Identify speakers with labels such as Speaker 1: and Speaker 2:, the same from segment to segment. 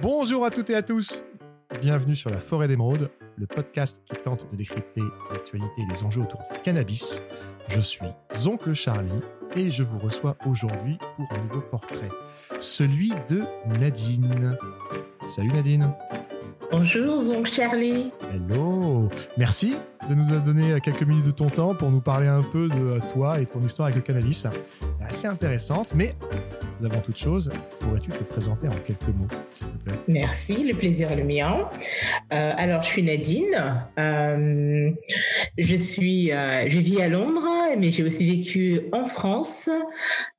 Speaker 1: Bonjour à toutes et à tous. Bienvenue sur La Forêt d'Émeraude, le podcast qui tente de décrypter l'actualité et les enjeux autour du cannabis. Je suis Oncle Charlie et je vous reçois aujourd'hui pour un nouveau portrait, celui de Nadine. Salut Nadine.
Speaker 2: Bonjour Oncle Charlie.
Speaker 1: Hello. Merci de nous donner quelques minutes de ton temps pour nous parler un peu de toi et ton histoire avec le cannabis. Assez intéressante, mais avant toute chose, pourrais-tu te présenter en quelques mots, s'il te plaît?
Speaker 2: Merci, le plaisir est le mien. Euh, alors, je suis Nadine. Euh, je suis, euh, je vis à Londres, mais j'ai aussi vécu en France.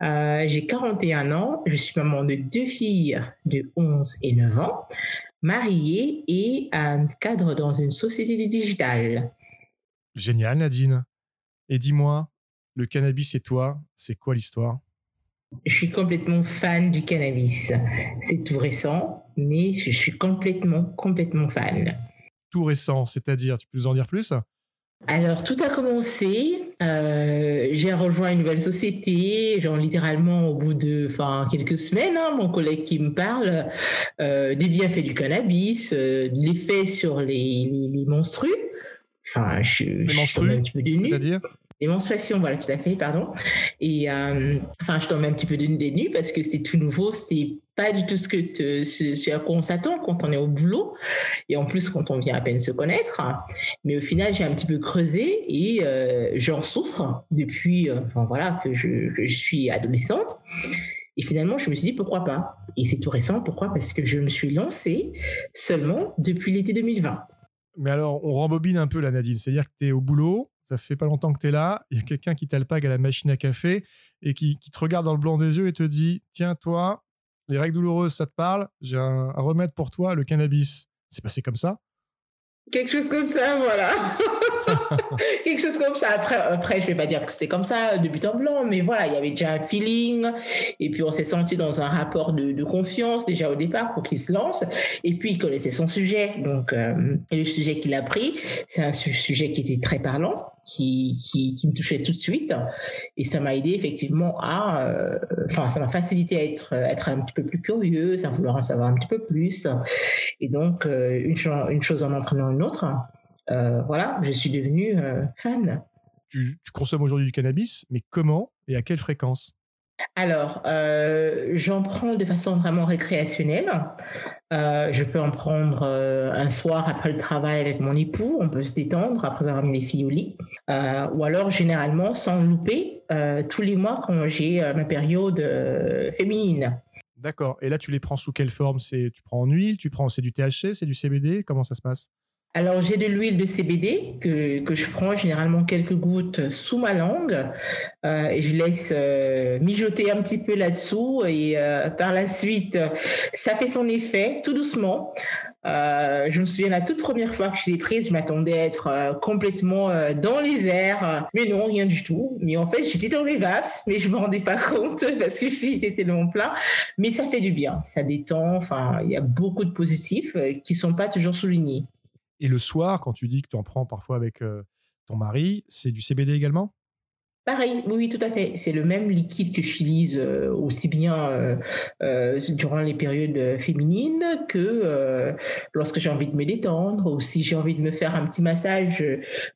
Speaker 2: j'ai 41 ans. Je suis maman de deux filles de 11 et 9 ans, mariée et cadre dans une société du digital.
Speaker 1: Génial, Nadine. Et dis-moi, le cannabis et toi, c'est quoi l'histoire?
Speaker 2: Je suis complètement fan du cannabis. C'est tout récent, mais je suis complètement, complètement fan.
Speaker 1: Tout récent, c'est-à-dire, tu peux nous en dire plus?
Speaker 2: Alors, tout a commencé. Euh, j'ai rejoint une nouvelle société, genre littéralement au bout de enfin, quelques semaines. Hein, mon collègue qui me parle euh, des bienfaits du cannabis, euh, l'effet sur les, les, menstrues.
Speaker 1: Enfin, je, les menstrues, un petit peu C'est-à-dire
Speaker 2: les menstruations, voilà, tout à fait, pardon. Et euh, enfin, je tombais un petit peu d'une des nues parce que c'était tout nouveau, c'est pas du tout ce, que ce, à quoi on s'attend quand on est au boulot et en plus quand on vient à peine se connaître. Mais au final, j'ai un petit peu creusé et euh, j'en souffre depuis, euh, enfin voilà, que je, je suis adolescente. Et finalement, je me suis dit pourquoi pas? Et c'est tout récent. Pourquoi? Parce que je me suis lancée seulement depuis l'été 2020.
Speaker 1: Mais alors, on rembobine un peu la Nadine. C'est-à-dire que tu es au boulot, ça fait pas longtemps que tu es là, il y a quelqu'un qui t'alpague à la machine à café et qui, te regarde dans le blanc des yeux et te dit Tiens, toi, les règles douloureuses, ça te parle J'ai un, remède pour toi, le cannabis. C'est passé comme ça
Speaker 2: Quelque chose comme ça, voilà. Quelque chose comme ça. Après, après, je vais pas dire que c'était comme ça de but en blanc, mais voilà, il y avait déjà un feeling. Et puis, on s'est senti dans un rapport de, confiance déjà au départ pour qu'il se lance. Et puis, il connaissait son sujet. Donc, euh, et le sujet qu'il a pris, c'est un sujet qui était très parlant qui, qui, me touchait tout de suite. Et ça m'a aidé effectivement à, euh, enfin, ça m'a facilité à être, être un petit peu plus curieuse, à vouloir en savoir un petit peu plus. Et donc, euh, une, une chose en entraînant une autre, euh, voilà, je suis devenue fan.
Speaker 1: Tu, tu consommes aujourd'hui du cannabis, mais comment et à quelle fréquence?
Speaker 2: Alors, euh, j'en prends de façon vraiment récréationnelle. Euh, je peux en prendre euh, un soir après le travail avec mon époux, on peut se détendre après avoir mis les filles au lit. ou alors, généralement, sans louper, tous les mois quand j'ai ma période féminine.
Speaker 1: D'accord. Et là, tu les prends sous quelle forme? C'est Tu prends en huile Tu prends C'est du THC C'est du CBD Comment ça se passe?
Speaker 2: Alors, j'ai de l'huile de CBD que, que, je prends généralement quelques gouttes sous ma langue euh, et je laisse euh, mijoter un petit peu là-dessous et euh, par la suite, ça fait son effet tout doucement. Je me souviens la toute première fois que je l'ai prise, je m'attendais à être complètement dans les airs, mais non, rien du tout. Mais en fait, j'étais dans les vaps, mais je me rendais pas compte parce que j'étais tellement plein. Mais ça fait du bien, ça détend. Enfin, il y a beaucoup de positifs qui sont pas toujours soulignés.
Speaker 1: Et le soir, quand tu dis que tu en prends parfois avec euh, ton mari, c'est du CBD également?
Speaker 2: Pareil, oui, tout à fait. C'est le même liquide que j'utilise euh, aussi bien euh, durant les périodes féminines que lorsque j'ai envie de me détendre ou si j'ai envie de me faire un petit massage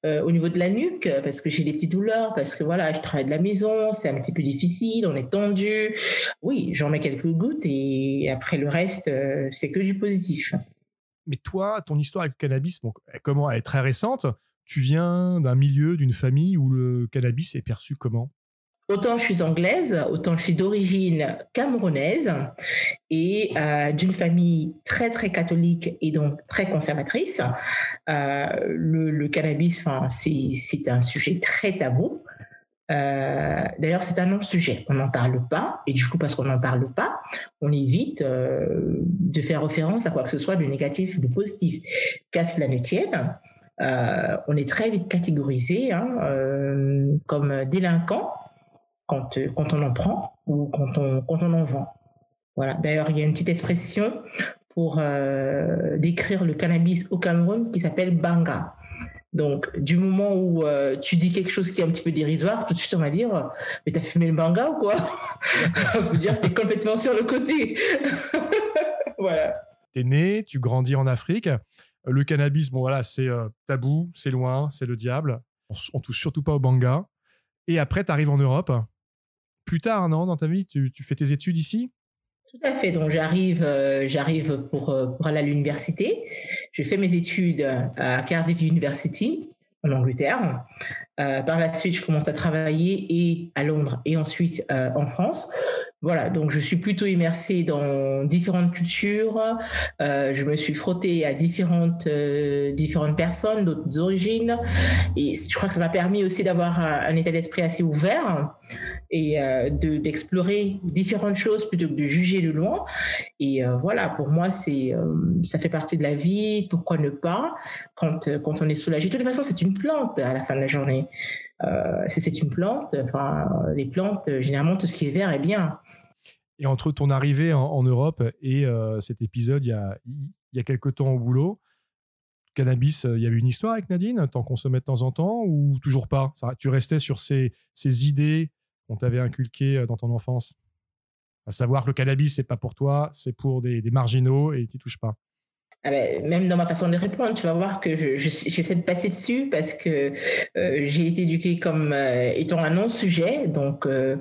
Speaker 2: au niveau de la nuque parce que j'ai des petites douleurs, parce que voilà, je travaille de la maison, c'est un petit peu difficile, on est tendu. Oui, j'en mets quelques gouttes et après le reste, c'est que du positif.
Speaker 1: Mais toi, ton histoire avec le cannabis, comment elle est très récente. Tu viens d'un milieu, d'une famille où le cannabis est perçu comment?
Speaker 2: Autant je suis anglaise, autant je suis d'origine camerounaise et euh, d'une famille très très catholique et donc très conservatrice. Euh, le, le, cannabis, c'est un sujet très tabou. Euh, d'ailleurs, c'est un non-sujet. On n'en parle pas. Et du coup, parce qu'on n'en parle pas, on évite de faire référence à quoi que ce soit de négatif de positif. Qu'à cela ne tienne, euh, on est très vite catégorisé hein, comme délinquant quand, quand on en prend ou quand on, en vend. Voilà. D'ailleurs, il y a une petite expression pour décrire le cannabis au Cameroun qui s'appelle banga. Donc, du moment où euh, tu dis quelque chose qui est un petit peu dérisoire, tout de suite on va dire Mais t'as fumé le manga ou quoi? On dire que t'es complètement sur le côté. voilà.
Speaker 1: es né, tu grandis en Afrique. Le cannabis, bon voilà, c'est tabou, c'est loin, c'est le diable. On, on, touche surtout pas au banga. Et après, tu arrives en Europe. Plus tard, non, dans ta vie, tu, fais tes études ici?
Speaker 2: Tout à fait. Donc j'arrive, j'arrive pour, pour aller à l'université. Je fais mes études à Cardiff University en Angleterre. Euh, par la suite, je commence à travailler et à Londres et ensuite euh, en France. Voilà, donc je suis plutôt immersée dans différentes cultures. Euh, je me suis frottée à différentes différentes personnes d'autres origines, et je crois que ça m'a permis aussi d'avoir un, état d'esprit assez ouvert et de d'explorer différentes choses plutôt que de juger de loin. Et voilà, pour moi, c'est ça fait partie de la vie. Pourquoi ne pas quand quand on est soulagé? De toute façon, c'est une plante à la fin de la journée. Si c'est une plante, enfin les plantes, généralement tout ce qui est vert est bien.
Speaker 1: Et entre ton arrivée en, Europe et euh, cet épisode, il y a, il y a quelques temps au boulot, cannabis, euh, il y avait une histoire avec Nadine? T'en consommais de temps en temps ou toujours pas? Tu restais sur ces, ces idées qu'on t'avait inculquées euh, dans ton enfance? À savoir que le cannabis, c'est pas pour toi, c'est pour des, marginaux et tu touches pas.
Speaker 2: Ah ben, même dans ma façon de répondre, tu vas voir que j'essaie de passer dessus parce que euh, j'ai été éduquée comme euh, étant un non-sujet. Donc, euh,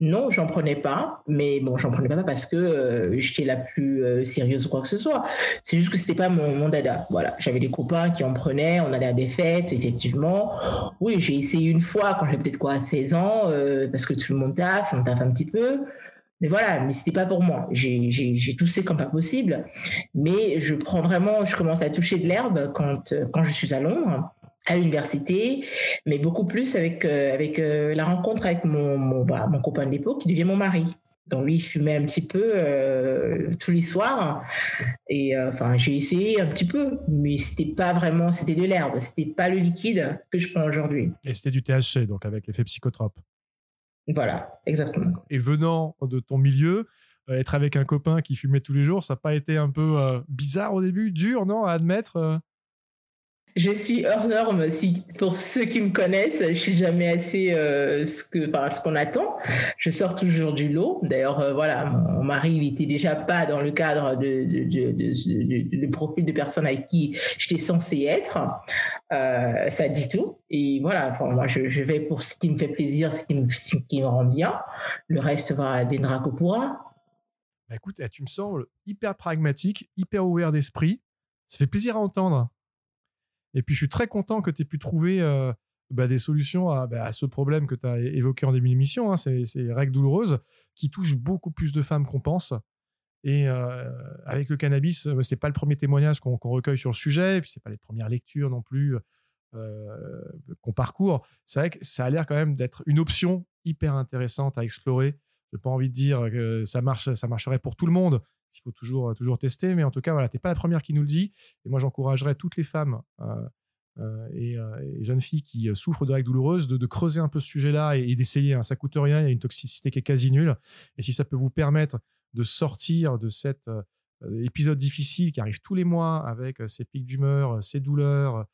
Speaker 2: non, j'en prenais pas. Mais bon, j'en prenais pas parce que j'étais la plus sérieuse ou quoi que ce soit. C'est juste que c'était pas mon, mon, dada. Voilà. J'avais des copains qui en prenaient. On allait à des fêtes, effectivement. Oui, j'ai essayé une fois quand j'avais peut-être quoi, 16 ans, parce que tout le monde taffe, on taffe un petit peu. Mais voilà, mais c'était pas pour moi. J'ai toussé comme pas possible. Mais je prends vraiment, je commence à toucher de l'herbe quand, quand je suis à Londres à l'université, mais beaucoup plus avec, euh, avec euh, la rencontre avec mon, mon, bah, mon copain de l'époque qui devient mon mari. Donc lui, il fumait un petit peu euh, tous les soirs. Et enfin, j'ai essayé un petit peu, mais c'était pas vraiment, c'était de l'herbe, c'était pas le liquide que je prends aujourd'hui.
Speaker 1: Et c'était du THC, donc avec l'effet psychotrope.
Speaker 2: Voilà, exactement.
Speaker 1: Et venant de ton milieu, euh, être avec un copain qui fumait tous les jours, ça n'a pas été un peu euh, bizarre au début, dur, non, à admettre euh?
Speaker 2: Je suis hors norme. Si, pour ceux qui me connaissent, je suis jamais assez ce que, qu'on attend. Je sors toujours du lot. D'ailleurs, voilà, mon, mari, il était déjà pas dans le cadre de, de, profil de personne avec qui j'étais censée être. ça dit tout. Et voilà, moi, je, vais pour ce qui me fait plaisir, ce qui me, rend bien. Le reste va viendra que pourra.
Speaker 1: Bah écoute, eh, tu me sembles hyper pragmatique, hyper ouvert d'esprit. Ça fait plaisir à entendre. Et puis, je suis très content que tu aies pu trouver euh, bah, des solutions à, bah, à, ce problème que tu as évoqué en début d'émission, hein, ces, ces, règles douloureuses qui touchent beaucoup plus de femmes qu'on pense. Et euh, avec le cannabis, euh, c'est pas le premier témoignage qu'on recueille sur le sujet, et puis c'est pas les premières lectures non plus qu'on parcourt, c'est vrai que ça a l'air quand même d'être une option hyper intéressante à explorer. Je n'ai pas envie de dire que ça, marche, ça marcherait pour tout le monde. Il faut toujours, toujours tester, mais en tout cas, voilà, tu n'es pas la première qui nous le dit. Et moi, j'encouragerais toutes les femmes euh, euh, et, jeunes filles qui souffrent de règles douloureuses de, creuser un peu ce sujet-là et, d'essayer. Hein. Ça coûte rien, il y a une toxicité qui est quasi nulle. Et si ça peut vous permettre de sortir de cet épisode difficile qui arrive tous les mois avec ces pics d'humeur, ces douleurs, euh,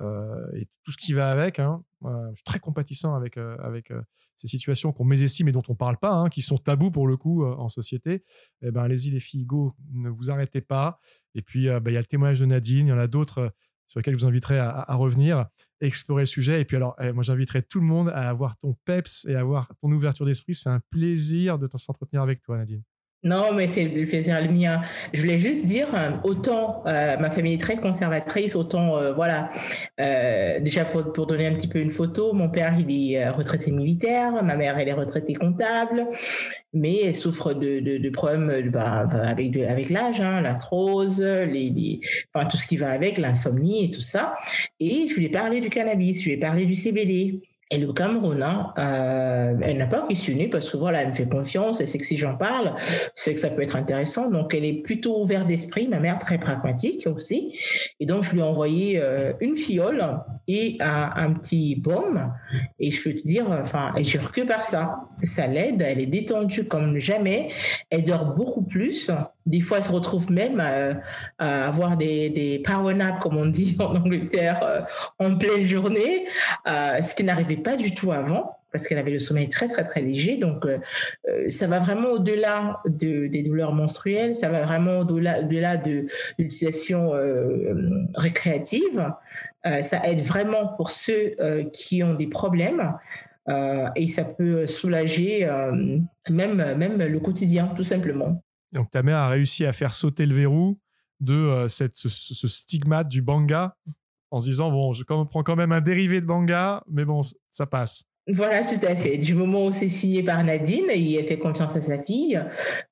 Speaker 1: et tout ce qui va avec. Hein. je suis très compatissant avec, euh, avec euh, ces situations qu'on mésestime et dont on ne parle pas, hein, qui sont tabous pour le coup en société. Eh ben, allez-y les filles, go, ne vous arrêtez pas. Et puis, bah, il y a le témoignage de Nadine, il y en a d'autres sur lesquels je vous inviterai à, revenir, explorer le sujet. Et puis alors, eh, moi j'inviterai tout le monde à avoir ton peps et à avoir ton ouverture d'esprit. C'est un plaisir de s'entretenir avec toi, Nadine.
Speaker 2: Non, mais c'est le plaisir le mien. Je voulais juste dire, euh, autant euh, ma famille est très conservatrice, autant, euh, voilà, déjà pour, pour, donner un petit peu une photo, mon père, il est retraité militaire, ma mère, elle est retraitée comptable, mais elle souffre de, de, problèmes bah, avec, avec l'âge, hein, l'arthrose, les, enfin, tout ce qui va avec, l'insomnie et tout ça. Et je lui ai parlé du cannabis, je lui ai parlé du CBD. Et le Cameroun, hein, euh, elle n'a pas questionné parce que voilà, elle me fait confiance, elle sait que si j'en parle, c'est que ça peut être intéressant. Donc, elle est plutôt ouverte d'esprit, ma mère très pragmatique aussi. Et donc, je lui ai envoyé euh, une fiole et un, petit baume. Et je peux te dire, enfin, jure que par ça. Ça l'aide, elle est détendue comme jamais. Elle dort beaucoup plus. Des fois, elle se retrouve même à, avoir des, des power comme on dit en Angleterre, euh, en pleine journée, euh, ce qui n'arrivait pas du tout avant parce qu'elle avait le sommeil très très très léger. Donc ça va vraiment au-delà de, des douleurs menstruelles, ça va vraiment au-delà de l'utilisation récréative. Ça aide vraiment pour ceux qui ont des problèmes. et ça peut soulager même, le quotidien, tout simplement.
Speaker 1: Donc ta mère a réussi à faire sauter le verrou de euh, cette, ce, stigmate du banga en se disant bon, je prends quand même un dérivé de banga, mais bon, ça passe.
Speaker 2: Voilà, tout à fait. Du moment où c'est signé par Nadine, et elle fait confiance à sa fille,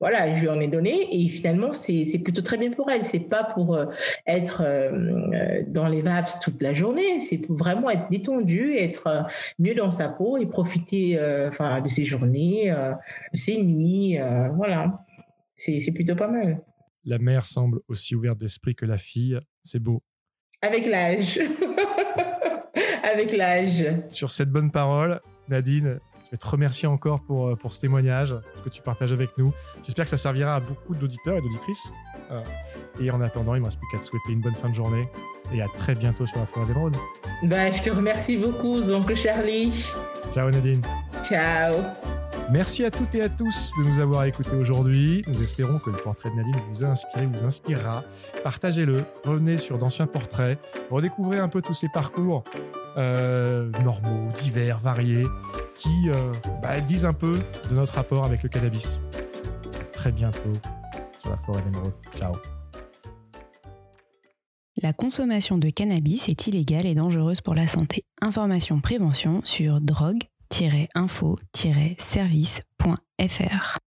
Speaker 2: voilà, je lui en ai donné, et finalement, c'est plutôt très bien pour elle. C'est pas pour euh, être euh, dans les vapes toute la journée, c'est pour vraiment être détendue, être mieux dans sa peau et profiter enfin, de ses journées, de ses nuits, voilà. C'est plutôt pas mal.
Speaker 1: La mère semble aussi ouverte d'esprit que la fille. C'est beau.
Speaker 2: Avec l'âge. Avec l'âge.
Speaker 1: Sur cette bonne parole, Nadine, je vais te remercier encore pour, euh, pour ce témoignage, que tu partages avec nous. J'espère que ça servira à beaucoup d'auditeurs et d'auditrices. Euh, et en attendant, il ne me reste plus qu'à te souhaiter une bonne fin de journée et à très bientôt sur la Forêt d'émeraude.
Speaker 2: Bah, je te remercie beaucoup, oncle Charlie.
Speaker 1: Ciao Nadine.
Speaker 2: Ciao.
Speaker 1: Merci à toutes et à tous de nous avoir écoutés aujourd'hui. Nous espérons que le portrait de Nadine vous a inspiré, vous inspirera. Partagez-le, revenez sur d'anciens portraits, redécouvrez un peu tous ces parcours euh, normaux, divers, variés, qui euh, bah, disent un peu de notre rapport avec le cannabis. très bientôt sur la forêt d'émeraude. Ciao.
Speaker 3: La consommation de cannabis est illégale et dangereuse pour la santé. Information prévention sur drogue info-service.fr.